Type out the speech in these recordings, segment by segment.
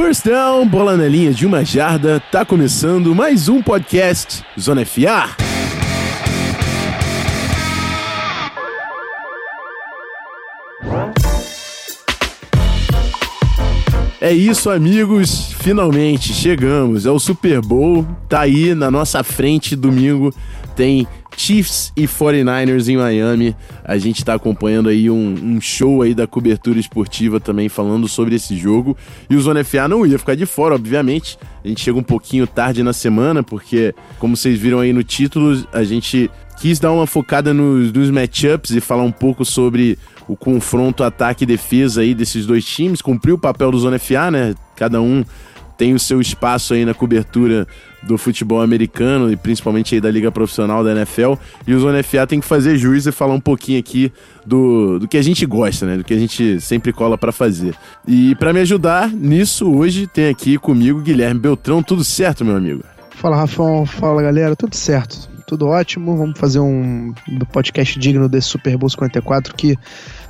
First down, bola na linha de uma jarda, tá começando mais um podcast Zona FA. É isso, amigos. Finalmente chegamos. É o Super Bowl. Tá aí na nossa frente domingo. Tem Chiefs e 49ers em Miami. A gente está acompanhando aí um, um, show aí da cobertura esportiva também falando sobre esse jogo. E o Zona FA não ia ficar de fora, obviamente. A gente chega um pouquinho tarde na semana, porque, como vocês viram aí no título, a gente quis dar uma focada nos, nos matchups e falar um pouco sobre o confronto ataque e defesa aí desses dois times. Cumpriu o papel do Zona FA, né? Cada um tem o seu espaço aí na cobertura do futebol americano e principalmente aí da liga profissional da NFL. E o Zona FA tem que fazer juízo e falar um pouquinho aqui do, do que a gente gosta, né? Do que a gente sempre cola para fazer. E para me ajudar nisso, hoje tem aqui comigo Guilherme Beltrão. Tudo certo, meu amigo? Fala, Rafão. Fala, galera. Tudo certo. Tudo ótimo. Vamos fazer um podcast digno desse Super Bowl 54 que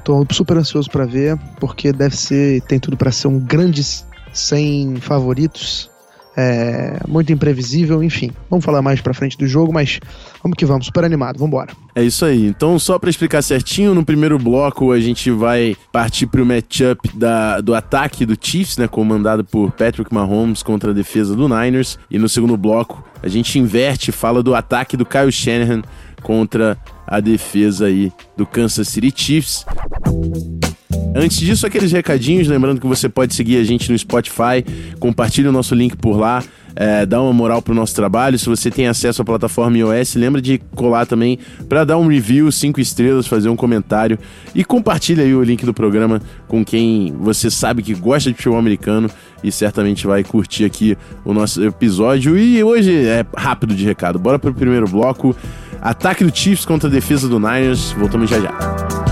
tô super ansioso para ver, porque deve ser, tem tudo para ser um grande sem favoritos, é, muito imprevisível, enfim. Vamos falar mais pra frente do jogo, mas vamos que vamos, super animado, vamos embora. É isso aí. Então, só para explicar certinho, no primeiro bloco a gente vai partir pro matchup da, do ataque do Chiefs, né, comandado por Patrick Mahomes contra a defesa do Niners, e no segundo bloco a gente inverte fala do ataque do Kyle Shanahan contra a defesa aí do Kansas City Chiefs. Antes disso, aqueles recadinhos, lembrando que você pode seguir a gente no Spotify, compartilhe o nosso link por lá, é, dá uma moral pro nosso trabalho. Se você tem acesso à plataforma iOS, lembra de colar também para dar um review, cinco estrelas, fazer um comentário e compartilha aí o link do programa com quem você sabe que gosta de futebol americano e certamente vai curtir aqui o nosso episódio. E hoje é rápido de recado. Bora pro primeiro bloco. Ataque do Chiefs contra a defesa do Niners. Voltamos já já.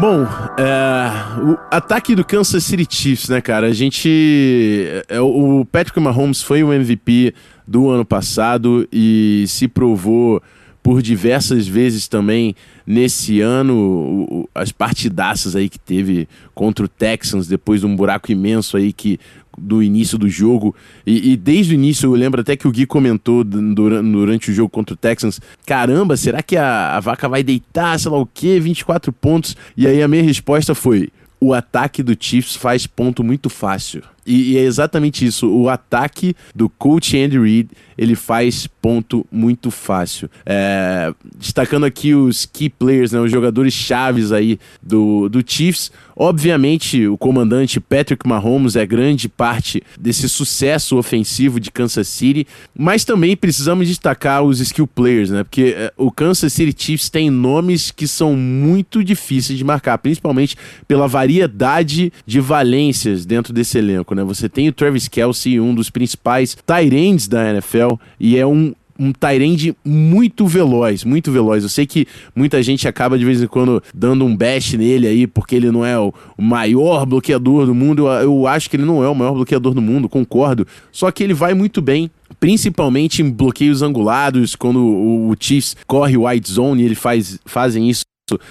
Bom, é, o ataque do Kansas City Chiefs, né, cara? A gente. É, o Patrick Mahomes foi o MVP do ano passado e se provou por diversas vezes também nesse ano as partidaças aí que teve contra o Texans depois de um buraco imenso aí que do início do jogo. E, e, desde o início, eu lembro até que o Gui comentou durante, durante o jogo contra o Texans: caramba, será que a, a vaca vai deitar, sei lá o quê, 24 pontos? E aí a minha resposta foi: o ataque do Chiefs faz ponto muito fácil. E, e, é exatamente isso. O ataque do coach Andy Reid, ele faz ponto muito fácil. É, destacando aqui os key players, né, os jogadores chaves aí do, do Chiefs. Obviamente, o comandante Patrick Mahomes é grande parte desse sucesso ofensivo de Kansas City, mas também precisamos destacar os skill players, né? Porque é, o Kansas City Chiefs tem nomes que são muito difíceis de marcar, principalmente pela variedade de valências dentro desse elenco, né? Você tem o Travis Kelsey, um dos principais ends da NFL, e é um um Tyrande muito veloz, muito veloz. Eu sei que muita gente acaba de vez em quando dando um bash nele aí, porque ele não é o, maior bloqueador do mundo. Eu, acho que ele não é o maior bloqueador do mundo, concordo. Só que ele vai muito bem principalmente em bloqueios angulados, quando o, Chiefs corre o white zone e ele faz, fazem isso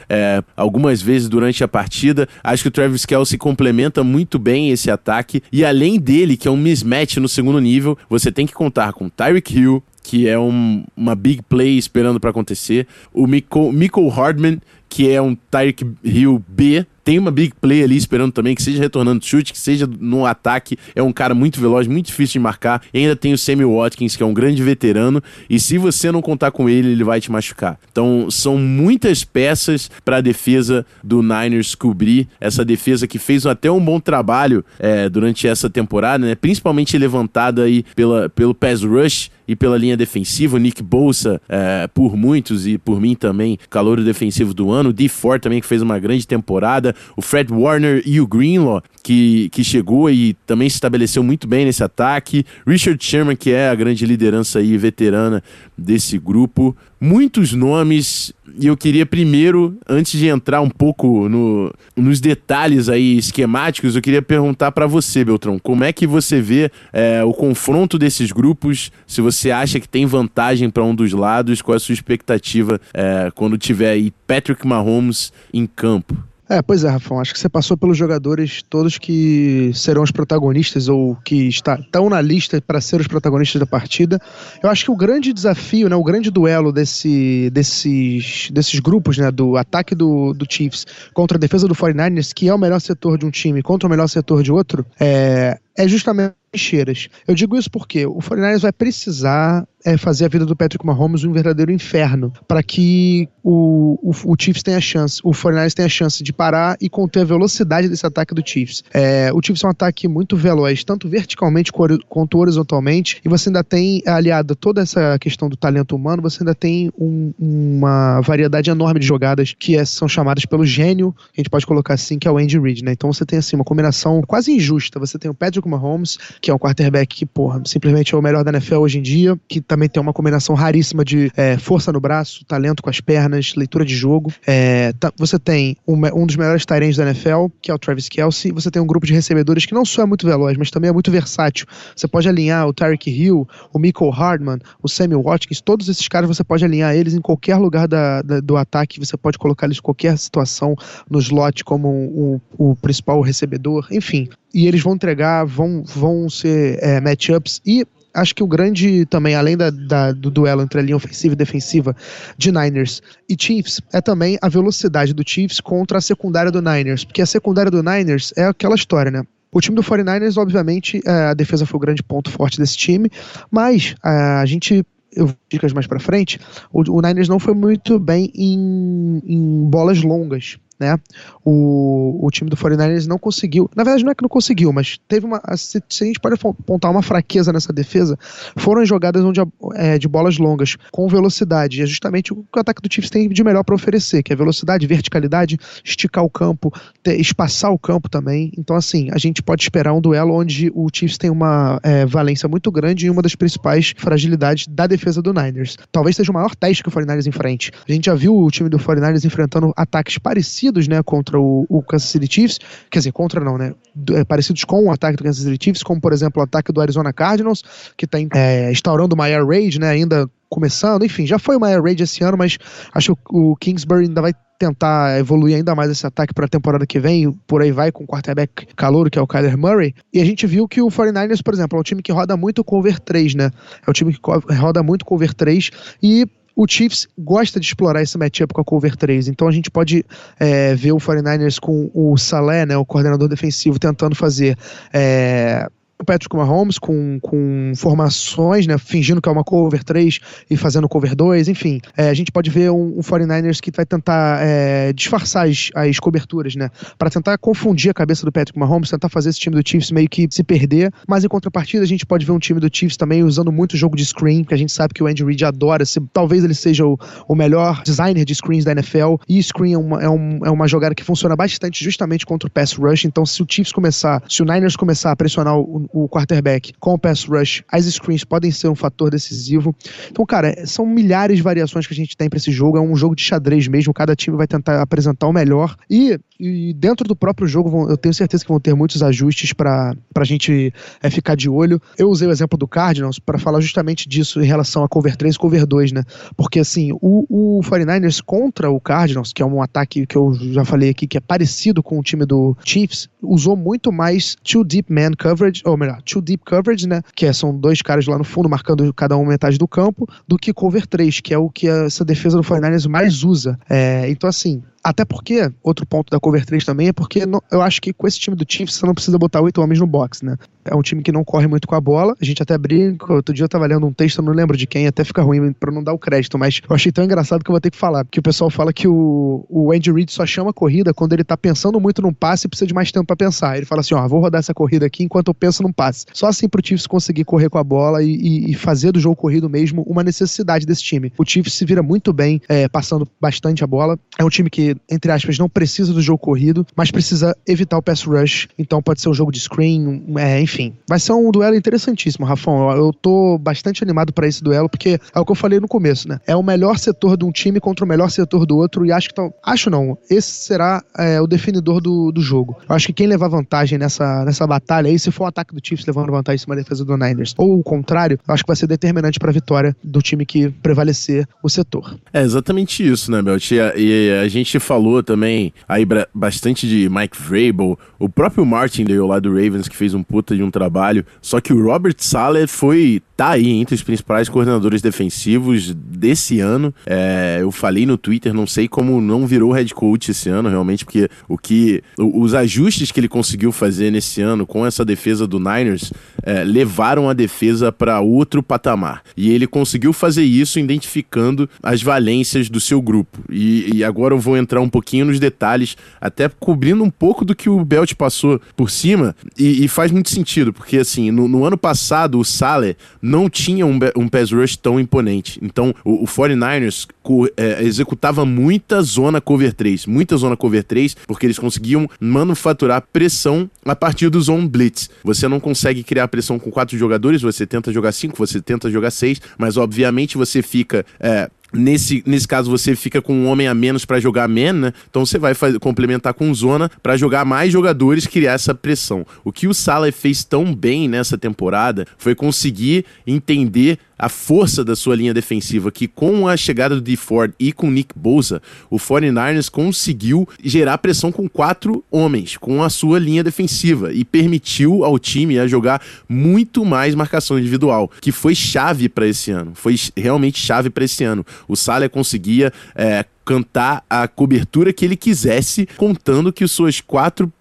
é, algumas vezes durante a partida. Acho que o Travis Kelsey complementa muito bem esse ataque. E além dele, que é um mismatch no segundo nível, você tem que contar com Tyreek Hill, que é um, uma big play esperando para acontecer. O Michael Hardman, que é um Tyreek Hill B, tem uma big play ali esperando também, que seja retornando chute, que seja no ataque. É um cara muito veloz, muito difícil de marcar. E ainda tem o Sammy Watkins, que é um grande veterano. E se você não contar com ele, ele vai te machucar. Então, são muitas peças para a defesa do Niners cobrir. Essa defesa que fez até um bom trabalho é, durante essa temporada, né? principalmente levantada aí pela, pelo pass rush e pela linha defensiva. O Nick Bolsa, é, por muitos e por mim também, calor defensivo do ano. O D Ford também, que fez uma grande temporada o Fred Warner e o Greenlaw, que, que chegou e também se estabeleceu muito bem nesse ataque. Richard Sherman, que é a grande liderança aí veterana desse grupo. Muitos nomes, e eu queria primeiro, antes de entrar um pouco no, nos detalhes aí esquemáticos, eu queria perguntar para você, Beltrão, como é que você vê é, o confronto desses grupos? Se você acha que tem vantagem para um dos lados, qual é a sua expectativa é, quando tiver aí Patrick Mahomes em campo? É, pois é, Rafão. Acho que você passou pelos jogadores todos que serão os protagonistas ou que está, estão na lista para ser os protagonistas da partida. Eu acho que o grande desafio, né, o grande duelo desse, desses, desses grupos, né, do ataque do, do Chiefs contra a defesa do 49ers, que é o melhor setor de um time contra o melhor setor de outro, é, é justamente trincheiras. Eu digo isso porque o 49ers vai precisar é, fazer a vida do Patrick Mahomes um verdadeiro inferno para que o, o, o, Chiefs tenha chance, o 49ers tenha chance de parar e conter a velocidade desse ataque do Chiefs. É, o Chiefs é um ataque muito veloz, tanto verticalmente quanto horizontalmente, e você ainda tem, aliado a toda essa questão do talento humano, você ainda tem um, uma variedade enorme de jogadas que é, são chamadas pelo gênio, a gente pode colocar assim, que é o Andy Reid, né? Então você tem assim uma combinação quase injusta. Você tem o Patrick Mahomes, que é um quarterback que, porra, simplesmente é o melhor da NFL hoje em dia, que também tem uma combinação raríssima de é, força no braço, talento com as pernas, leitura de jogo. É, tá, você tem um, dos melhores Tyrants da NFL, que é o Travis Kelsey. Você tem um grupo de recebedores que não só é muito veloz, mas também é muito versátil. Você pode alinhar o Tyreek Hill, o Michael Hardman, o Samuel Watkins, todos esses caras você pode alinhar eles em qualquer lugar da, da, do ataque, você pode colocar eles em qualquer situação no slot como o, o principal recebedor, enfim. E eles vão entregar, vão, vão ser é, matchups e acho que o grande também, além da, da, do duelo entre a linha ofensiva e defensiva de Niners e Chiefs, é também a velocidade do Chiefs contra a secundária do Niners. Porque a secundária do Niners é aquela história, né? O time do 49ers, obviamente, é, a defesa foi o grande ponto forte desse time, mas é, a gente eu vou dicas mais para frente, o, o, Niners não foi muito bem em, em bolas longas né? O, o time do 49ers não conseguiu, na verdade não é que não conseguiu, mas teve uma, se, se a gente pode apontar uma fraqueza nessa defesa, foram jogadas onde é, de bolas longas, com velocidade, e é justamente o que o ataque do Chiefs tem de melhor para oferecer, que é velocidade, verticalidade, esticar o campo, ter, espaçar o campo também, então assim, a gente pode esperar um duelo onde o Chiefs tem uma é, valência muito grande e uma das principais fragilidades da defesa do Niners. Talvez seja o maior teste que o 49ers enfrente. A gente já viu o time do 49ers enfrentando ataques parecidos parecidos, né, contra o, o, Kansas City Chiefs, quer dizer, contra não, né, é, parecidos com o ataque do Kansas City Chiefs, como por exemplo o ataque do Arizona Cardinals, que está é, instaurando uma air raid, né, ainda começando, enfim, já foi uma air raid esse ano, mas acho que o Kingsbury ainda vai tentar evoluir ainda mais esse ataque para a temporada que vem, por aí vai com o quarterback calouro, que é o Kyler Murray. E a gente viu que o 49ers, por exemplo, é um time que roda muito cover 3, né? É um time que roda muito cover 3 e o Chiefs gosta de explorar esse matchup com a cover 3, então a gente pode é, ver o 49ers com o Salé, né, o coordenador defensivo, tentando fazer é, o Patrick Mahomes com, com formações, né, fingindo que é uma cover 3 e fazendo cover 2, enfim. É, a gente pode ver um, um 49ers que vai tentar é, disfarçar as, as coberturas, né, para tentar confundir a cabeça do Patrick Mahomes, tentar fazer esse time do Chiefs meio que se perder, mas em contrapartida a gente pode ver um time do Chiefs também usando muito jogo de screen, que a gente sabe que o Andy Reid adora, se, talvez ele seja o, o melhor designer de screens da NFL, e screen é uma, é, um, é uma jogada que funciona bastante justamente contra o pass rush, então se o Chiefs começar, se o Niners começar a pressionar o, o quarterback com o pass rush, as screens podem ser um fator decisivo. Então, cara, são milhares de variações que a gente tem para esse jogo. É um jogo de xadrez mesmo. Cada time vai tentar apresentar o melhor. E, e dentro do próprio jogo, eu tenho certeza que vão ter muitos ajustes para a gente é, ficar de olho. Eu usei o exemplo do Cardinals para falar justamente disso em relação a cover 3 e cover 2, né? Porque, assim, o, o 49ers contra o Cardinals, que é um ataque que eu já falei aqui, que é parecido com o time do Chiefs, usou muito mais two deep man coverage, ou melhor, two deep coverage, né? Que é, são dois caras lá no fundo marcando cada um metade do campo, do que cover 3, que é o que essa defesa do 49ers mais usa. É, então, assim, até porque, outro ponto da cover 3 também é porque não, eu acho que com esse time do Chiefs você não precisa botar oito homens no box, né? É um time que não corre muito com a bola. A gente até brinca. Outro dia eu tava lendo um texto, não lembro de quem, até fica ruim pra não dar o crédito, mas eu achei tão engraçado que eu vou ter que falar. Que o pessoal fala que o, o Andy Reid só chama corrida quando ele tá pensando muito num passe e precisa de mais tempo para pensar. Ele fala assim: ó, vou rodar essa corrida aqui enquanto eu penso num passe. Só assim pro Chiefs conseguir correr com a bola e, e, e fazer do jogo corrido mesmo uma necessidade desse time. O Chiefs se vira muito bem é, passando bastante a bola. É um time que, entre aspas, não precisa do jogo corrido, mas precisa evitar o pass rush. Então pode ser um jogo de screen, é, enfim enfim, vai ser um duelo interessantíssimo, Rafão. Eu tô bastante animado para esse duelo, porque é o que eu falei no começo, né? É o melhor setor de um time contra o melhor setor do outro, e acho que tá, acho não, esse será é, o definidor do, do jogo. Eu acho que quem levar vantagem nessa, nessa batalha aí, se for o ataque do Chiefs levando vantagem em cima da defesa do Niners, ou o contrário, eu acho que vai ser determinante para a vitória do time que prevalecer o setor. É exatamente isso, né, Belt? E a, e a gente falou também aí bastante de Mike Vrabel, o próprio Martin deu lá do Ravens que fez um puta de um trabalho, só que o Robert Saleh foi tá aí entre os principais coordenadores defensivos desse ano. É, eu falei no Twitter, não sei como não virou head coach esse ano, realmente, porque o que os ajustes que ele conseguiu fazer nesse ano com essa defesa do Niners é, levaram a defesa para outro patamar. E ele conseguiu fazer isso identificando as valências do seu grupo. E, e agora eu vou entrar um pouquinho nos detalhes, até cobrindo um pouco do que o Belt passou por cima, e, e faz muito sentido, porque assim, no, no ano passado o Saleh não tinha um, um pass rush tão imponente. Então, o, o 49ers é, executava muita zona cover 3, muita zona cover 3, porque eles conseguiam manufaturar pressão a partir do zone blitz. Você não consegue criar pressão com quatro jogadores, você tenta jogar cinco, você tenta jogar seis, mas obviamente você fica é, Nesse, nesse caso, você fica com um homem a menos para jogar man, né? Então você vai fazer, complementar com zona para jogar mais jogadores criar essa pressão. O que o Salah fez tão bem nessa temporada foi conseguir entender a força da sua linha defensiva, que com a chegada do D Ford e com Nick Bosa, o 49ers conseguiu gerar pressão com quatro homens, com a sua linha defensiva, e permitiu ao time a jogar muito mais marcação individual, que foi chave para esse ano, foi realmente chave para esse ano. O Salah conseguia é, cantar a cobertura que ele quisesse, contando que suas quatro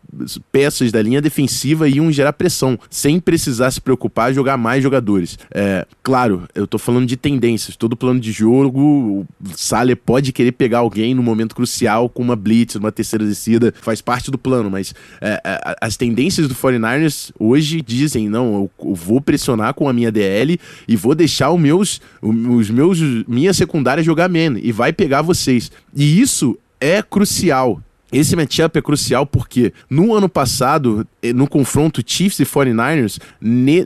peças da linha defensiva iam gerar pressão, sem precisar se preocupar jogar mais jogadores. É, claro, eu tô falando de tendências. Todo plano de jogo, o Saler pode querer pegar alguém no momento crucial com uma blitz, uma terceira descida, faz parte do plano, mas é, é, as tendências do 49ers hoje dizem, não, eu, eu, vou pressionar com a minha DL e vou deixar os meus, os meus minha secundária jogar menos e vai pegar vocês. E isso é crucial esse matchup é crucial porque no ano passado, eh, no confronto Chiefs e 49ers,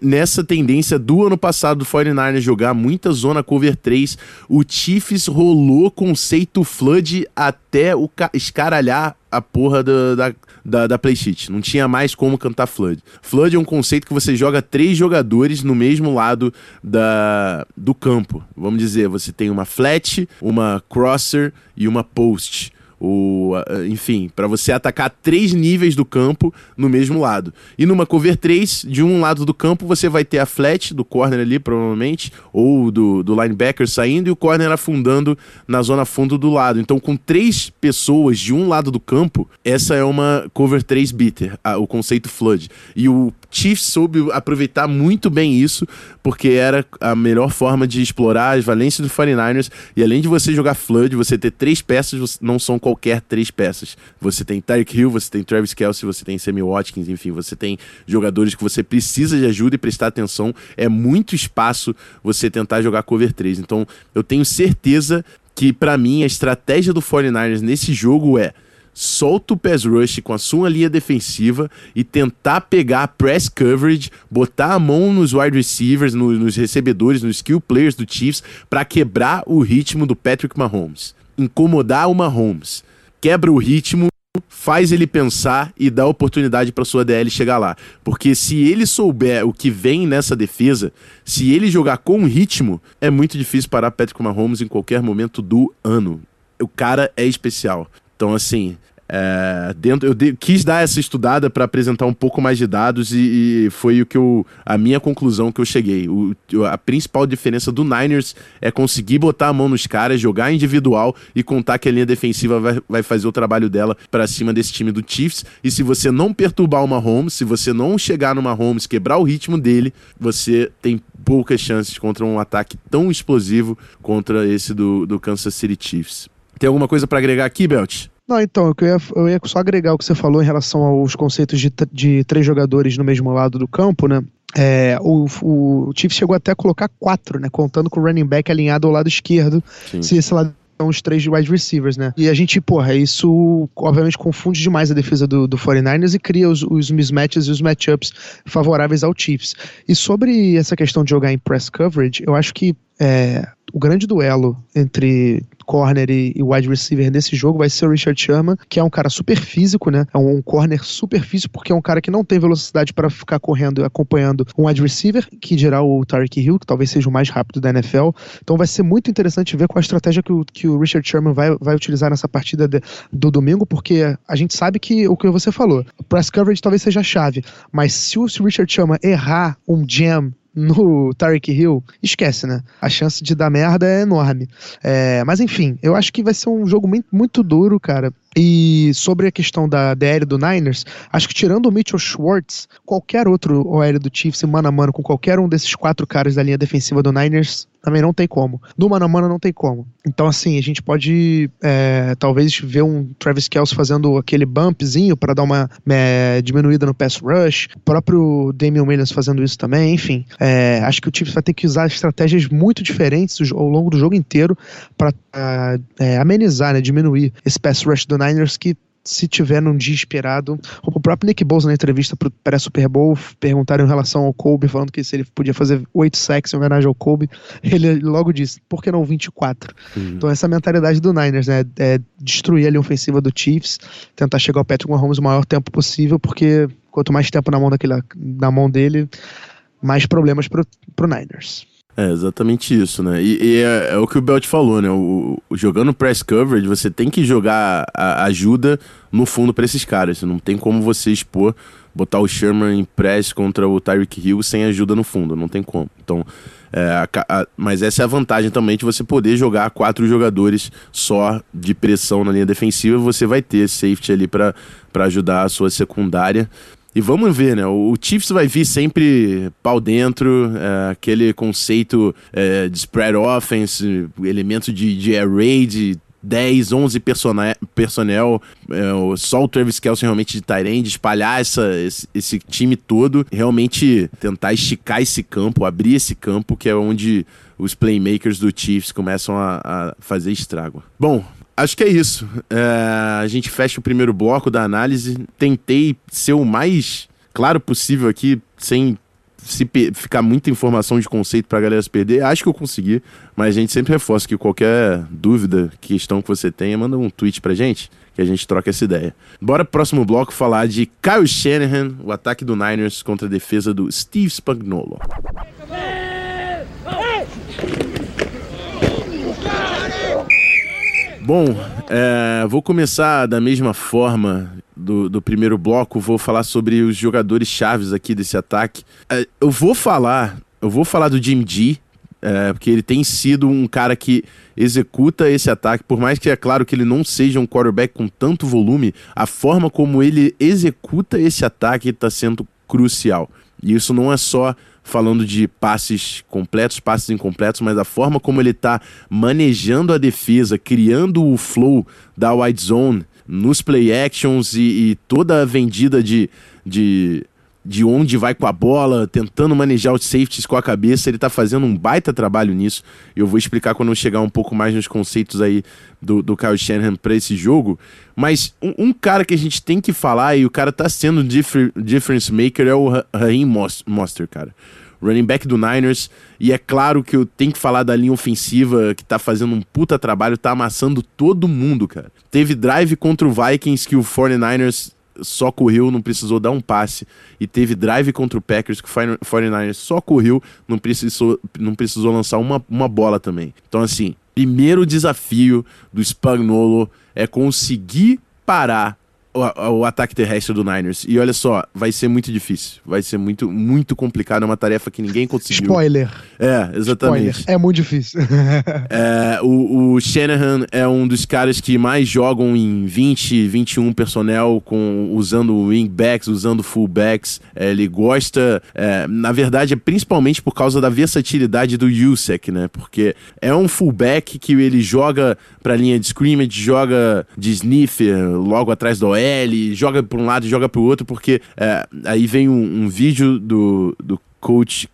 nessa tendência do ano passado do 49ers jogar muita zona cover 3, o Chiefs rolou conceito flood até o escaralhar a porra da, da, da, da. Não tinha mais como cantar Flood. Flood é um conceito que você joga três jogadores no mesmo lado da, do campo. Vamos dizer, você tem uma flat, uma crosser e uma post o, enfim, para você atacar três níveis do campo no mesmo lado. E numa cover 3, de um lado do campo você vai ter a flat do corner ali, provavelmente, ou do, do linebacker saindo e o corner afundando na zona fundo do lado. Então, com três pessoas de um lado do campo, essa é uma cover 3 beater, a, o conceito flood. E o Chiefs soube aproveitar muito bem isso, porque era a melhor forma de explorar as valências do 49ers. E além de você jogar flood, você ter três peças, não são qualquer três peças. Você tem Tyreek Hill, você tem Travis Kelsey, você tem Sammy Watkins, enfim, você tem jogadores que você precisa de ajuda e prestar atenção. É muito espaço você tentar jogar cover 3. Então, eu tenho certeza que, para mim, a estratégia do 49ers nesse jogo é solta o pass rush com a sua linha defensiva e tentar pegar a press coverage, botar a mão nos wide receivers, no, nos recebedores, nos skill players do Chiefs para quebrar o ritmo do Patrick Mahomes incomodar o Mahomes. Quebra o ritmo, faz ele pensar e dá oportunidade para sua DL chegar lá. Porque se ele souber o que vem nessa defesa, se ele jogar com ritmo, é muito difícil parar Patrick Mahomes em qualquer momento do ano. O cara é especial. Então, assim, é, dentro, eu de, quis dar essa estudada para apresentar um pouco mais de dados e, e, foi o que eu, a minha conclusão que eu cheguei. O, a principal diferença do Niners é conseguir botar a mão nos caras, jogar individual e contar que a linha defensiva vai, vai fazer o trabalho dela para cima desse time do Chiefs. E se você não perturbar o Mahomes, se você não chegar no Mahomes, quebrar o ritmo dele, você tem poucas chances contra um ataque tão explosivo contra esse do, do Kansas City Chiefs. Tem alguma coisa para agregar aqui, Belt? Não, então, eu ia, eu ia só agregar o que você falou em relação aos conceitos de, de três jogadores no mesmo lado do campo, né? É, o, o Chiefs chegou até a colocar quatro, né? Contando com o running back alinhado ao lado esquerdo. Sim. Se esse lado são os três wide receivers, né? E a gente, porra, isso obviamente confunde demais a defesa do, do 49ers e cria os, os mismatches e os matchups favoráveis ao Chiefs. E sobre essa questão de jogar em press coverage, eu acho que é, o grande duelo entre corner e, e, wide receiver nesse jogo vai ser o Richard Sherman, que é um cara super físico, né? É um, um corner super físico, porque é um cara que não tem velocidade para ficar correndo e acompanhando um wide receiver, que dirá o Tarek Hill, que talvez seja o mais rápido da NFL. Então vai ser muito interessante ver qual a estratégia que o, que o Richard Sherman vai, vai utilizar nessa partida de, do domingo, porque a gente sabe que o que você falou, press coverage talvez seja a chave, mas se o, Richard Sherman errar um jam no Tarek Hill, esquece, né? A chance de dar merda é enorme. É, mas enfim, eu acho que vai ser um jogo muito, muito duro, cara. E sobre a questão da DL do Niners, acho que tirando o Mitchell Schwartz, qualquer outro OL do Chiefs, mano a mano, com qualquer um desses quatro caras da linha defensiva do Niners, também não tem como. No mano a mano não tem como. Então, assim, a gente pode é, talvez ver um Travis Kelce fazendo aquele bumpzinho para dar uma é, diminuída no pass rush, o próprio Damian Williams fazendo isso também, enfim. É, acho que o Chiefs vai ter que usar estratégias muito diferentes ao longo do jogo inteiro para é, amenizar, né, diminuir esse pass rush do Niners que se tiver num dia esperado. O próprio Nick Bosa, na entrevista para o pré-Super Bowl, perguntaram em relação ao Kobe, falando que se ele podia fazer oito sacks em homenagem ao Kobe, ele logo disse, por que não 24? Uhum. Então essa é a mentalidade do Niners, né? É destruir a linha ofensiva do Chiefs, tentar chegar ao Patrick Mahomes o maior tempo possível, porque quanto mais tempo na mão, daquele, na mão dele, mais problemas pro, pro Niners. É exatamente isso, né? E, e é, é, o que o Belt falou, né? O, o, jogando press coverage, você tem que jogar a, ajuda no fundo para esses caras. Não tem como você expor, botar o Sherman em press contra o Tyreek Hill sem ajuda no fundo. Não tem como. Então, é, a, a, mas essa é a vantagem também de você poder jogar quatro jogadores só de pressão na linha defensiva. Você vai ter safety ali para ajudar a sua secundária. E vamos ver, né? O Chiefs vai vir sempre pau dentro, é, aquele conceito é, de spread offense, elemento de, de air raid, 10, 11 persona personnel, é, só o Travis Kelce realmente de Tyrande, espalhar essa, esse, esse, time todo, realmente tentar esticar esse campo, abrir esse campo, que é onde os playmakers do Chiefs começam a, a fazer estrago. Bom, Acho que é isso. É, a gente fecha o primeiro bloco da análise. Tentei ser o mais claro possível aqui, sem se ficar muita informação de conceito pra galera se perder. Acho que eu consegui, mas a gente sempre reforça que qualquer dúvida, questão que você tenha, manda um tweet pra gente, que a gente troca essa ideia. Bora pro próximo bloco falar de Kyle Shanahan, o ataque do Niners contra a defesa do Steve Spagnuolo. Bom, é, vou começar da mesma forma do, do, primeiro bloco. Vou falar sobre os jogadores chaves aqui desse ataque. É, eu vou falar, eu vou falar do Jim G, é, porque ele tem sido um cara que executa esse ataque, por mais que é claro que ele não seja um quarterback com tanto volume, a forma como ele executa esse ataque está sendo crucial. E isso não é só falando de passes completos, passes incompletos, mas a forma como ele está manejando a defesa, criando o flow da wide zone nos play actions e, e toda a vendida de, de de onde vai com a bola, tentando manejar os safeties com a cabeça. Ele tá fazendo um baita trabalho nisso. Eu vou explicar quando eu chegar um pouco mais nos conceitos aí do, do Kyle Shanahan para esse jogo. Mas um, um, cara que a gente tem que falar, e o cara tá sendo differ, difference maker, é o Raheem Monster, cara. Running back do Niners. E é claro que eu tenho que falar da linha ofensiva, que tá fazendo um puta trabalho, tá amassando todo mundo, cara. Teve drive contra o Vikings que o 49ers só correu, não precisou dar um passe. E teve drive contra o Packers, que o 49ers só correu, não precisou, não precisou lançar uma, uma bola também. Então, assim, primeiro desafio do Spagnolo é conseguir parar o, o, ataque terrestre do Niners. E olha só, vai ser muito difícil. Vai ser muito, muito complicado. É uma tarefa que ninguém conseguiu. Spoiler. É, exatamente. Spoiler. É muito difícil. é, o, o Shanahan é um dos caras que mais jogam em 20, 21 personnel, com, usando wingbacks, usando fullbacks. É, ele gosta, é, na verdade, é principalmente por causa da versatilidade do Yusek, né? Porque é um fullback que ele joga pra linha de scrimmage, joga de sniffer logo atrás do OL, joga para um lado e joga para o outro, porque é, aí vem um, um vídeo do, do coach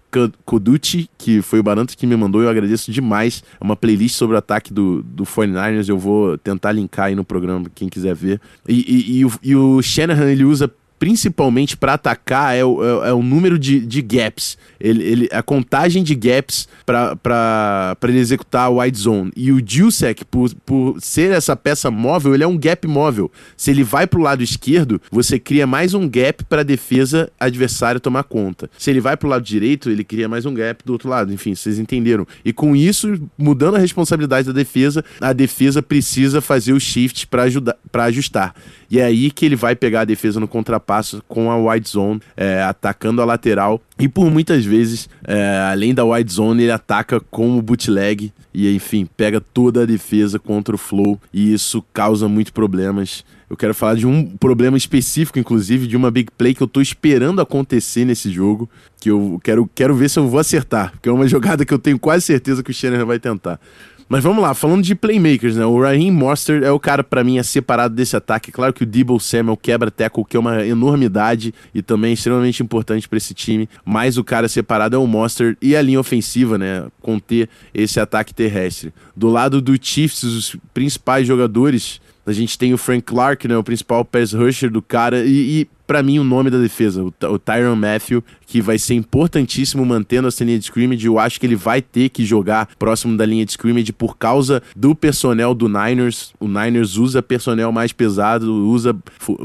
Koduchi, que foi o Baranto que me mandou, eu agradeço demais. É uma playlist sobre o ataque do, do 49ers, eu vou tentar linkar aí no programa, quem quiser ver. E, e, e, o, e o Shanahan, ele usa principalmente para atacar é o, é, é, o número de, de gaps. Ele, ele, a contagem de gaps para ele executar a wide zone. E o Dusek, por, por ser essa peça móvel, ele é um gap móvel. Se ele vai para o lado esquerdo, você cria mais um gap para a defesa adversária tomar conta. Se ele vai para o lado direito, ele cria mais um gap do outro lado. Enfim, vocês entenderam. E com isso, mudando a responsabilidade da defesa, a defesa precisa fazer o shift para ajustar. E é aí que ele vai pegar a defesa no contrapasso com a wide zone, é, atacando a lateral. E por muitas vezes, é, além da wide zone, ele ataca com o bootleg e, enfim, pega toda a defesa contra o flow. E isso causa muitos problemas. Eu quero falar de um problema específico, inclusive, de uma big play que eu tô esperando acontecer nesse jogo. Que eu quero, quero ver se eu vou acertar. Porque é uma jogada que eu tenho quase certeza que o Shanahan vai tentar. Mas vamos lá, falando de playmakers, né? O Raheem Mostert é o cara para mim a separado desse ataque. Claro que o Debo Samuel quebra tackle, que é uma enormidade e também extremamente importante para esse time. Mas o cara separado é o Mostert e a linha ofensiva, né? Conter esse ataque terrestre. Do lado do Chiefs, os principais jogadores a gente tem o Frank Clark, né, o principal pass rusher do cara, e, e para mim o nome da defesa, o, o Tyron Matthew, que vai ser importantíssimo mantendo essa linha de scrimmage. Eu acho que ele vai ter que jogar próximo da linha de scrimmage por causa do personnel do Niners. O Niners usa personnel mais pesado, usa,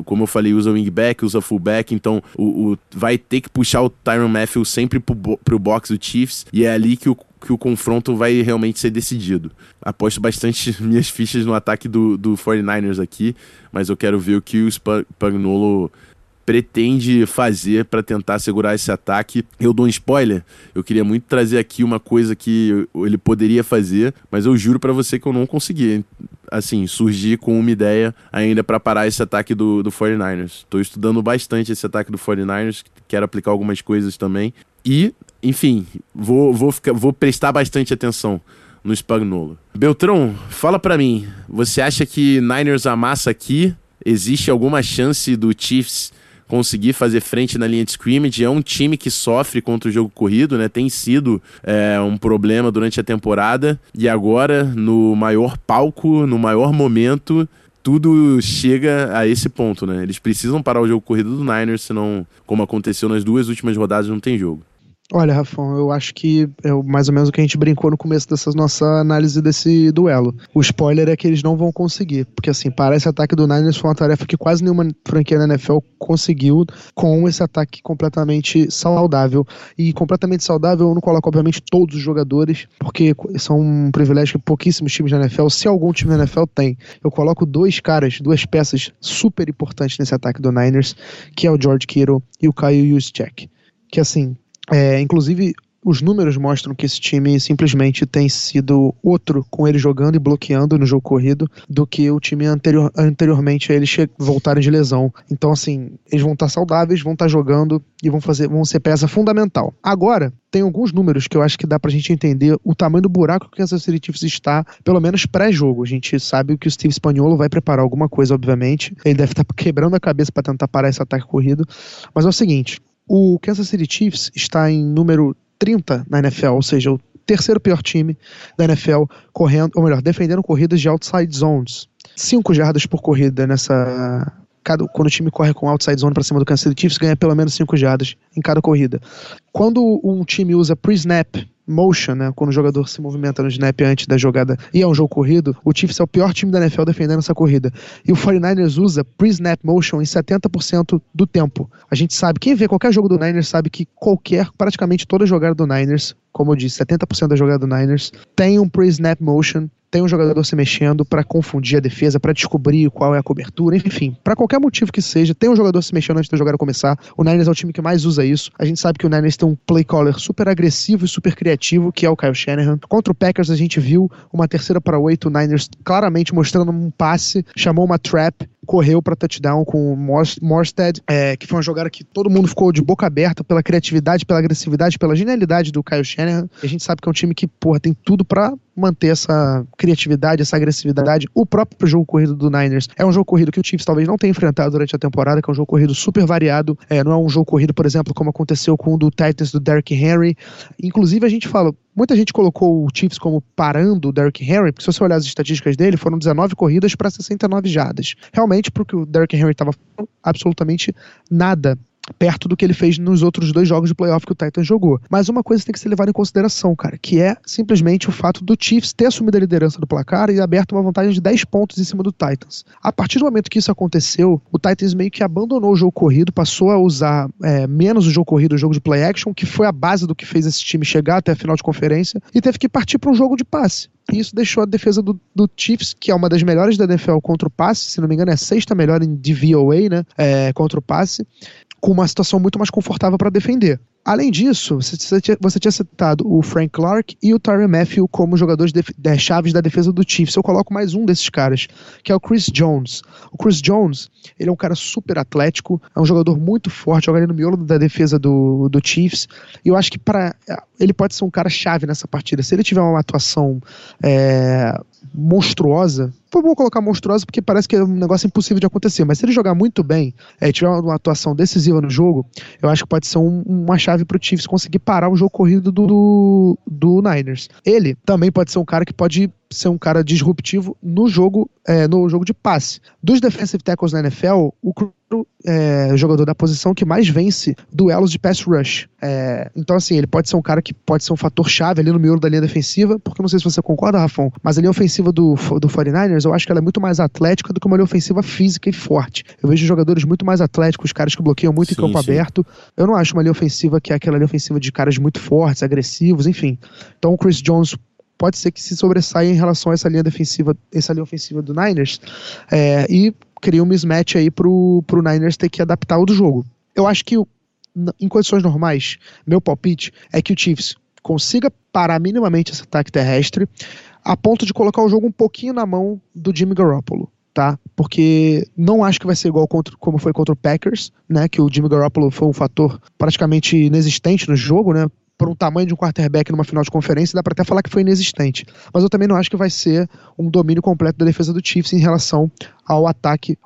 como eu falei, usa wingback, usa fullback, então o, o vai ter que puxar o Tyron Matthew sempre pro, pro box do Chiefs, e é ali que o que o confronto vai realmente ser decidido. Aposto bastante minhas fichas no ataque do, do 49ers aqui, mas eu quero ver o que o Spagnolo pretende fazer para tentar segurar esse ataque. Eu dou um spoiler. Eu queria muito trazer aqui uma coisa que ele poderia fazer, mas eu juro para você que eu não consegui. Assim, surgir com uma ideia ainda para parar esse ataque do, do 49ers. Estou estudando bastante esse ataque do 49ers, quero aplicar algumas coisas também. E, enfim, vou, vou, ficar, vou prestar bastante atenção no Spagnolo. Beltrão, fala para mim, você acha que Niners amassa aqui? Existe alguma chance do Chiefs conseguir fazer frente na linha de scrimmage? É um time que sofre contra o jogo corrido, né? Tem sido é, um problema durante a temporada e agora, no maior palco, no maior momento, tudo chega a esse ponto, né? Eles precisam parar o jogo corrido do Niners, senão, como aconteceu nas duas últimas rodadas, não tem jogo. Olha, Rafão, eu acho que é mais ou menos o que a gente brincou no começo dessa nossa análise desse duelo. O spoiler é que eles não vão conseguir, porque assim, para esse ataque do Niners foi uma tarefa que quase nenhuma franquia na NFL conseguiu com esse ataque completamente saudável. E completamente saudável eu não coloco, obviamente, todos os jogadores, porque são um privilégio que pouquíssimos times da NFL, se algum time da NFL tem. Eu coloco dois caras, duas peças super importantes nesse ataque do Niners, que é o George Kittle e o Kyle Juszczyk. Que assim, é, inclusive, os números mostram que esse time simplesmente tem sido outro com ele jogando e bloqueando no jogo corrido do que o time anterior, anteriormente a eles voltarem de lesão. Então, assim, eles vão estar saudáveis, vão estar jogando e vão fazer, vão ser peça fundamental. Agora, tem alguns números que eu acho que dá pra gente entender o tamanho do buraco que o Kansas City Chiefs está, pelo menos pré-jogo. A gente sabe que o Steve Spagnuolo vai preparar alguma coisa, obviamente. Ele deve estar quebrando a cabeça para tentar parar esse ataque corrido. Mas é o seguinte, o Kansas City Chiefs está em número 30 na NFL, ou seja, o terceiro pior time da NFL correndo, ou melhor, defendendo corridas de outside zones. 5 jardas por corrida nessa cada, quando o time corre com outside zone para cima do Kansas City Chiefs, ganha pelo menos 5 jardas em cada corrida. Quando um time usa pre-snap motion, né, quando o jogador se movimenta no snap antes da jogada e é um jogo corrido, o Chiefs é o pior time da NFL defendendo essa corrida. E o 49ers usa pre-snap motion em 70% do tempo. A gente sabe, quem vê qualquer jogo do Niners sabe que qualquer, praticamente toda jogada do Niners, como eu disse, 70% da jogada do Niners tem um pre-snap motion tem um jogador se mexendo para confundir a defesa, para descobrir qual é a cobertura, enfim, para qualquer motivo que seja, tem um jogador se mexendo antes da jogada começar. O Niners é o time que mais usa isso. A gente sabe que o Niners tem um play caller super agressivo e super criativo, que é o Kyle Shanahan. Contra o Packers a gente viu uma terceira para oito, o Niners claramente mostrando um passe, chamou uma trap correu para touchdown com o Morstead, é, que foi uma jogada que todo mundo ficou de boca aberta pela criatividade, pela agressividade, pela genialidade do Kyle Shanahan. A gente sabe que é um time que, porra, tem tudo para manter essa criatividade, essa agressividade. O próprio jogo corrido do Niners é um jogo corrido que o Chiefs talvez não tenha enfrentado durante a temporada, que é um jogo corrido super variado. É, não é um jogo corrido, por exemplo, como aconteceu com o do Titans do Derrick Henry. Inclusive, a gente fala, muita gente colocou o Chiefs como parando o Derrick Henry, porque se você olhar as estatísticas dele, foram 19 corridas para 69 jadas. Realmente, porque o Derrick Henry estava absolutamente nada perto do que ele fez nos outros dois jogos de playoff que o Titans jogou. Mas uma coisa tem que ser levada em consideração, cara, que é simplesmente o fato do Chiefs ter assumido a liderança do placar e aberto uma vantagem de 10 pontos em cima do Titans. A partir do momento que isso aconteceu, o Titans meio que abandonou o jogo corrido, passou a usar é, menos o jogo corrido, o jogo de play action, que foi a base do que fez esse time chegar até a final de conferência, e teve que partir para um jogo de passe. E isso deixou a defesa do, do, Chiefs, que é uma das melhores da NFL contra o passe, se não me engano é a sexta melhor em DVOA, né, é, contra o passe, com uma situação muito mais confortável para defender. Além disso, você, tinha, você tinha citado o Frank Clark e o Tyron Matthew como jogadores de, de, chaves da defesa do Chiefs. Eu coloco mais um desses caras, que é o Chris Jones. O Chris Jones, ele é um cara super atlético, é um jogador muito forte, joga ali no miolo da defesa do, do Chiefs. E eu acho que para ele pode ser um cara chave nessa partida. Se ele tiver uma atuação é, monstruosa, bom colocar monstruosa porque parece que é um negócio impossível de acontecer, mas se ele jogar muito bem e é, tiver uma atuação decisiva no jogo, eu acho que pode ser um, uma chave pro Chiefs conseguir parar o jogo corrido do, do, do Niners. Ele também pode ser um cara que pode ser um cara disruptivo no jogo, é, no jogo de passe. Dos defensive tackles na NFL, o é, jogador da posição que mais vence duelos de pass rush. É, então, assim, ele pode ser um cara que pode ser um fator chave ali no miolo da linha defensiva, porque eu não sei se você concorda, Rafão, mas a linha ofensiva do, do 49ers, eu acho que ela é muito mais atlética do que uma linha ofensiva física e forte. Eu vejo jogadores muito mais atléticos, caras que bloqueiam muito sim, em campo sim. aberto. Eu não acho uma linha ofensiva que é aquela linha ofensiva de caras muito fortes, agressivos, enfim. Então, o Chris Jones pode ser que se sobressaia em relação a essa linha defensiva, essa linha ofensiva do Niners, é, e cria um mismatch aí pro, pro Niners ter que adaptar o do jogo. Eu acho que em condições normais, meu palpite é que o Chiefs consiga parar minimamente esse ataque terrestre a ponto de colocar o jogo um pouquinho na mão do Jimmy Garoppolo. Tá? Porque não acho que vai ser igual contra, como foi contra o Packers, né? Que o Jimmy Garoppolo foi um fator praticamente inexistente no jogo, né? Por um tamanho de um quarterback numa final de conferência, dá para até falar que foi inexistente. Mas eu também não acho que vai ser um domínio completo da defesa do Chiefs em relação ao ataque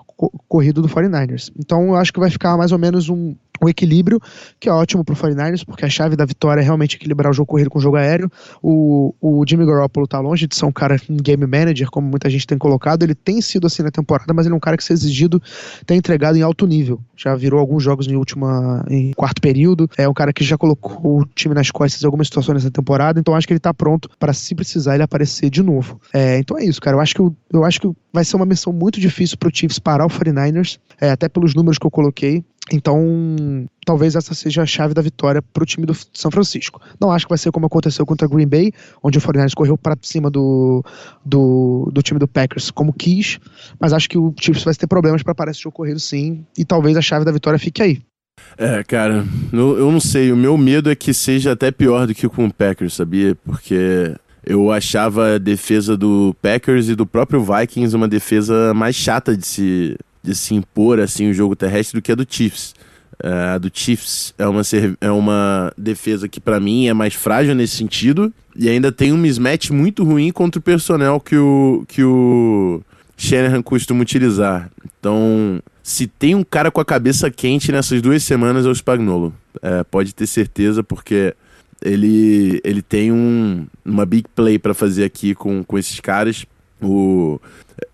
corrido do 49ers. Então eu acho que vai ficar mais ou menos um um equilíbrio, que é ótimo pro 49ers, porque a chave da vitória é realmente equilibrar o jogo corrido com o jogo aéreo. O, o Jimmy Garoppolo tá longe de ser um cara game manager, como muita gente tem colocado. Ele tem sido assim na temporada, mas ele é um cara que se exigido tem entregado em alto nível. Já virou alguns jogos em última em quarto período. É um cara que já colocou o time nas costas em algumas situações nessa temporada, então acho que ele tá pronto para se precisar ele aparecer de novo. É, então é isso, cara. Eu acho que eu acho que vai ser uma missão muito difícil pro Chiefs parar o 49ers, é, até pelos números que eu coloquei. Então, talvez essa seja a chave da vitória para o time do São Francisco. Não acho que vai ser como aconteceu contra Green Bay, onde o 49ers correu para cima do, do, do, time do Packers como quis, mas acho que o Chiefs vai ter problemas para parar esse jogo corrido sim, e talvez a chave da vitória fique aí. É, cara, eu, eu não sei, o meu medo é que seja até pior do que com o Packers, sabia? Porque eu achava a defesa do Packers e do próprio Vikings uma defesa mais chata de se se impor assim o jogo terrestre do que a do Chiefs. Uh, a do Chiefs é uma, é uma defesa que para mim é mais frágil nesse sentido e ainda tem um mismatch muito ruim contra o personnel que o, que o Shanahan costuma utilizar. Então, se tem um cara com a cabeça quente nessas duas semanas é o Spagnolo. É, pode ter certeza porque ele, ele tem um, uma big play para fazer aqui com, com esses caras. O,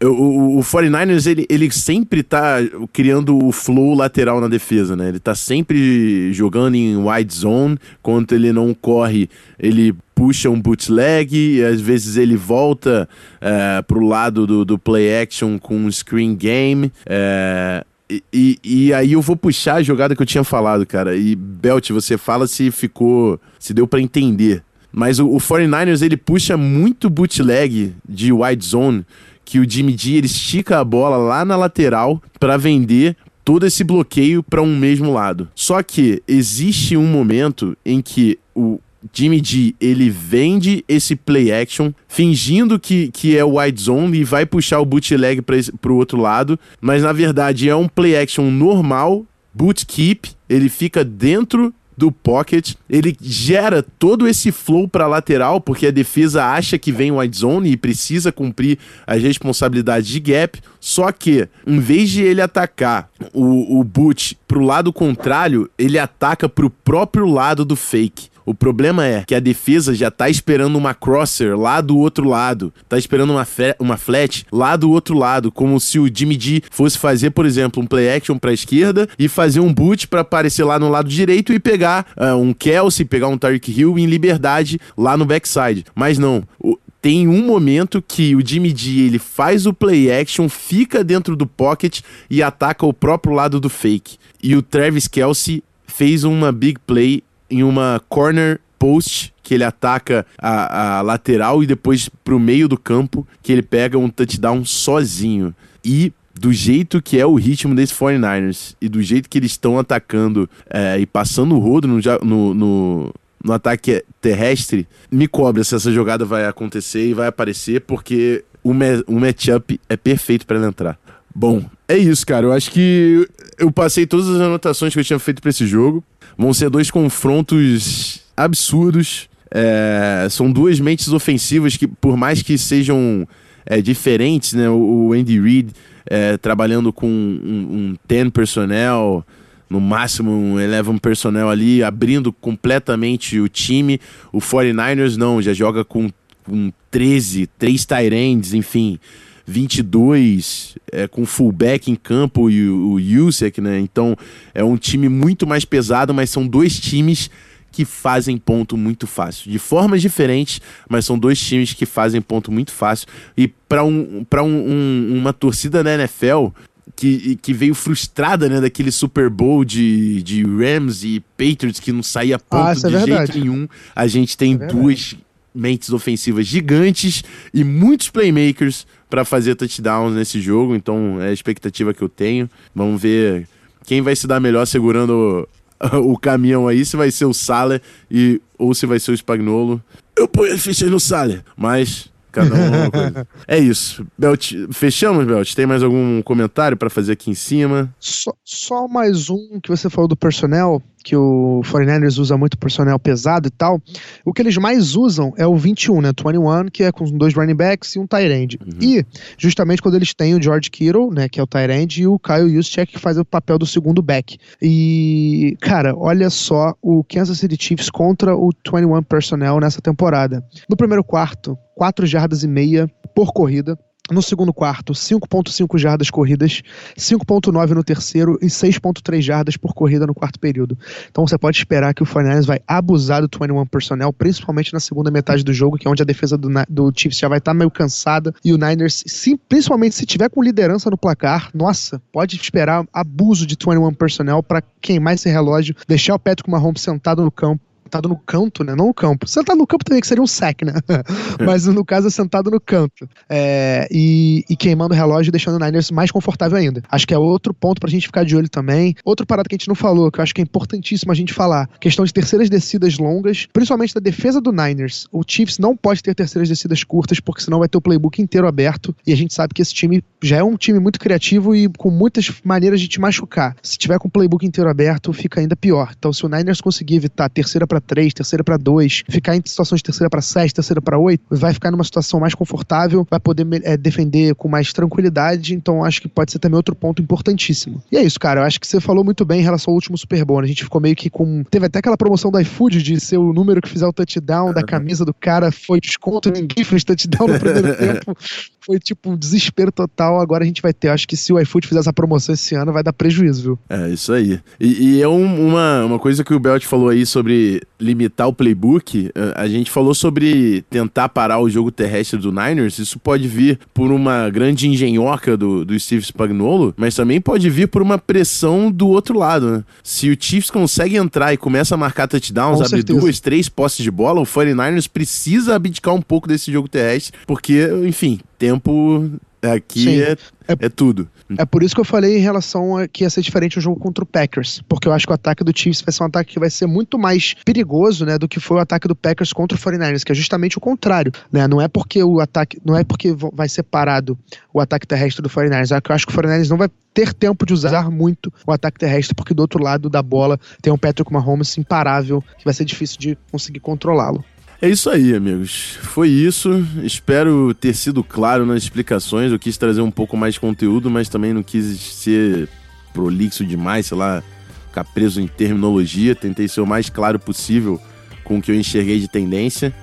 o, o 49ers, ele, ele sempre tá criando o flow lateral na defesa, né? Ele tá sempre jogando em wide zone, quando ele não corre, ele puxa um bootleg, e às vezes ele volta é, pro lado do, do play action com um screen game. É, e, e, aí eu vou puxar a jogada que eu tinha falado, cara. E Belt, você fala se ficou. se deu para entender. Mas o, o 49ers ele puxa muito bootleg de wide zone que o Jimmy G ele estica a bola lá na lateral para vender todo esse bloqueio para um mesmo lado. Só que existe um momento em que o Jimmy G, ele vende esse play action, fingindo que, que é o wide zone e vai puxar o bootleg para o outro lado, mas na verdade é um play action normal, boot keep, ele fica dentro do pocket, ele gera todo esse flow para lateral, porque a defesa acha que vem wide zone e precisa cumprir as responsabilidades de gap, só que em vez de ele atacar o, o boot pro lado contrário, ele ataca pro próprio lado do fake. O problema é que a defesa já tá esperando uma crosser lá do outro lado, tá esperando uma, uma flat lá do outro lado, como se o Jimmy G fosse fazer, por exemplo, um play action pra esquerda e fazer um boot para aparecer lá no lado direito e pegar uh, um Kelsey, pegar um Tyreek Hill em liberdade lá no backside. Mas não, o, tem um momento que o Jimmy G ele faz o play action, fica dentro do pocket e ataca o próprio lado do fake. E o Travis Kelsey fez uma big play em uma corner post que ele ataca a, a lateral e depois pro meio do campo que ele pega um touchdown sozinho. E do jeito que é o ritmo desses 49ers e do jeito que eles estão atacando é, e passando o rodo no, no, no, no, ataque terrestre, me cobra se essa jogada vai acontecer e vai aparecer, porque o, o matchup é perfeito para ele entrar. Bom, é isso, cara. Eu acho que eu passei todas as anotações que eu tinha feito para esse jogo. Vão ser dois confrontos absurdos. É, são duas mentes ofensivas que, por mais que sejam é, diferentes, né? O, Andy Reid é, trabalhando com um, um 10 personnel, no máximo um 11 personnel ali, abrindo completamente o time. O 49ers não, já joga com, com 13, 3 tight ends, enfim. 22 é, com fullback em campo e o, o Yusek, né? Então é um time muito mais pesado, mas são dois times que fazem ponto muito fácil. De formas diferentes, mas são dois times que fazem ponto muito fácil. E para um, pra um, um, uma torcida da NFL que, que veio frustrada né, daquele Super Bowl de, de Rams e Patriots que não saía ponto ah, de é jeito nenhum, a gente tem é duas mentes ofensivas gigantes e muitos playmakers para fazer touchdowns nesse jogo, então é a expectativa que eu tenho. Vamos ver quem vai se dar melhor segurando o, o caminhão aí, se vai ser o Salah e, ou se vai ser o Spagnolo. Eu ponho as fichas no Salah, mas Cada um uma coisa. é isso. Belt, fechamos, Belt? Tem mais algum comentário para fazer aqui em cima? Só, só mais um que você falou do personnel que o 49ers usa muito personnel pesado e tal, o que eles mais usam é o 21, né? 21, que é com dois running backs e um tight end. Uhum. E, justamente quando eles têm o George Kittle, né, que é o tight end, e o Kyle Juszczyk, que faz o papel do segundo back. E, cara, olha só o Kansas City Chiefs contra o 21 personnel nessa temporada. No primeiro quarto, 4 jardas e meia por corrida. No segundo quarto, 5.5 jardas corridas, 5.9 no terceiro e 6.3 jardas por corrida no quarto período. Então você pode esperar que o 49 vai abusar do 21 personnel, principalmente na segunda metade do jogo, que é onde a defesa do, do Chiefs já vai estar tá meio cansada e o Niners, principalmente se tiver com liderança no placar, nossa, pode esperar abuso de 21 personnel para queimar esse relógio, deixar o Patrick Mahomes sentado no campo sentado no canto, né? Não no campo. Sentado no campo também, que seria um sec, né? Mas no caso é sentado no canto. É, e, e, queimando o relógio e deixando o Niners mais confortável ainda. Acho que é outro ponto pra gente ficar de olho também. Outro parado que a gente não falou, que eu acho que é importantíssimo a gente falar. Questão de terceiras descidas longas, principalmente da defesa do Niners. O Chiefs não pode ter terceiras descidas curtas, porque senão vai ter o playbook inteiro aberto. E a gente sabe que esse time já é um time muito criativo e com muitas maneiras de te machucar. Se tiver com o playbook inteiro aberto, fica ainda pior. Então, se o Niners conseguir evitar terceira para 3, terceira para 2, ficar em situações de terceira para 7, terceira para 8, vai ficar numa situação mais confortável, vai poder é, defender com mais tranquilidade. Então acho que pode ser também outro ponto importantíssimo. E é isso, cara. Eu acho que você falou muito bem em relação ao último Super Bowl. Né? A gente ficou meio que com. Teve até aquela promoção do iFood de ser o número que fizer o touchdown da camisa do cara, foi desconto, ninguém fez touchdown no primeiro tempo. Foi tipo um desespero total. Agora a gente vai ter. Acho que se o iFood fizer essa promoção esse ano, vai dar prejuízo, viu? É, isso aí. E, e é um, uma, uma coisa que o Belt falou aí sobre limitar o playbook, eh, a gente falou sobre tentar parar o jogo terrestre do Niners. Isso pode vir por uma grande engenhoca do, do Steve Spagnuolo, mas também pode vir por uma pressão do outro lado. Né? Se o Chiefs consegue entrar e começa a marcar touchdowns, Com abrir certeza. duas, três postes de bola, o 49ers precisa abdicar um pouco desse jogo terrestre, porque, enfim, tempo aqui é, é, é, tudo. É por isso que eu falei em relação a que ia ser diferente o jogo contra o Packers, porque eu acho que o ataque do Chiefs vai ser um ataque que vai ser muito mais perigoso, né, do que foi o ataque do Packers contra o 49ers, que é justamente o contrário, né? Não é porque o ataque, não é porque vai ser parado o ataque terrestre do 49ers, é que eu acho que o 49ers não vai ter tempo de usar muito o ataque terrestre, porque do outro lado da bola tem um Patrick Mahomes imparável, que vai ser difícil de conseguir controlá-lo. É isso aí, amigos. Foi isso. Espero ter sido claro nas explicações. Eu quis trazer um pouco mais de conteúdo, mas também não quis ser prolixo demais, sei lá, ficar preso em terminologia. Tentei ser o mais claro possível com o que eu enxerguei de tendência.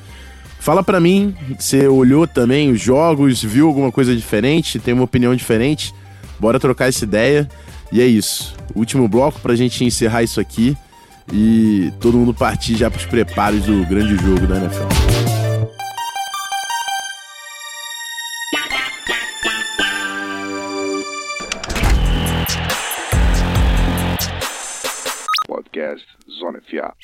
Fala para mim, você olhou também os jogos, viu alguma coisa diferente, tem uma opinião diferente? Bora trocar essa ideia. E é isso. Último bloco pra gente encerrar isso aqui e todo mundo partir já pros preparos do grande jogo da NFL. Podcast Zona FA.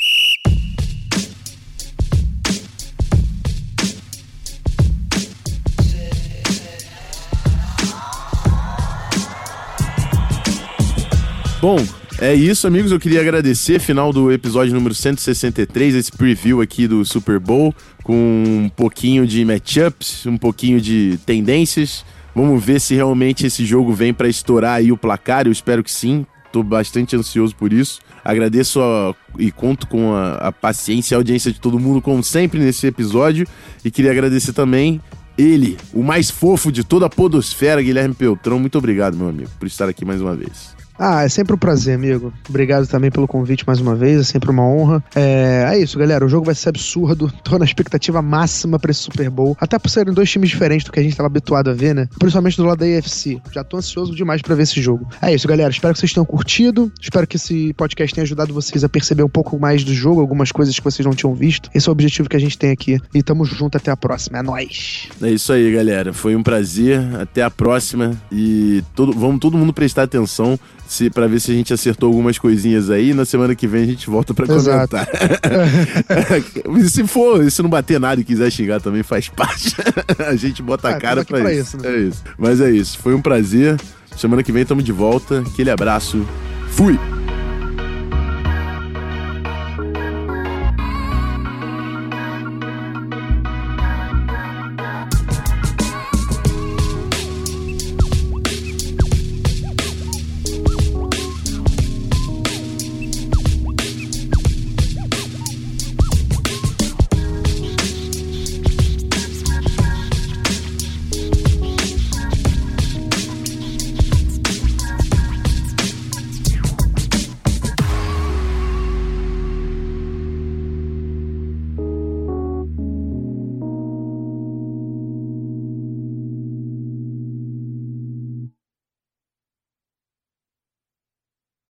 Bom, é isso, amigos. Eu queria agradecer, final do episódio número 163, esse preview aqui do Super Bowl, com um pouquinho de matchups, um pouquinho de tendências. Vamos ver se realmente esse jogo vem para estourar aí o placar. Eu espero que sim. Tô bastante ansioso por isso. Agradeço a, e conto com a, a paciência e a audiência de todo mundo, como sempre, nesse episódio. E queria agradecer também ele, o mais fofo de toda a podosfera, Guilherme Peltrão. Muito obrigado, meu amigo, por estar aqui mais uma vez. Ah, é sempre um prazer, amigo. Obrigado também pelo convite mais uma vez, é sempre uma honra. É, é isso, galera. O jogo vai ser absurdo. Tô na expectativa máxima pra esse Super Bowl. Até por serem dois times diferentes do que a gente tava habituado a ver, né? Principalmente do lado da AFC. Já tô ansioso demais para ver esse jogo. É isso, galera. Espero que vocês tenham curtido. Espero que esse podcast tenha ajudado vocês a perceber um pouco mais do jogo, algumas coisas que vocês não tinham visto. Esse é o objetivo que a gente tem aqui. E tamo junto até a próxima. É nóis. É isso aí, galera. Foi um prazer. Até a próxima. E todo, vamos todo mundo prestar atenção se, pra ver se a gente acertou algumas coisinhas aí. Na semana que vem a gente volta pra Exato. comentar. E se for, se não bater nada e quiser xingar também faz parte. a gente bota a Ah, cara pra, aqui pra isso. isso, né? É isso. Mas é isso. Foi um prazer. Semana que vem estamos de volta. Aquele abraço. Fui!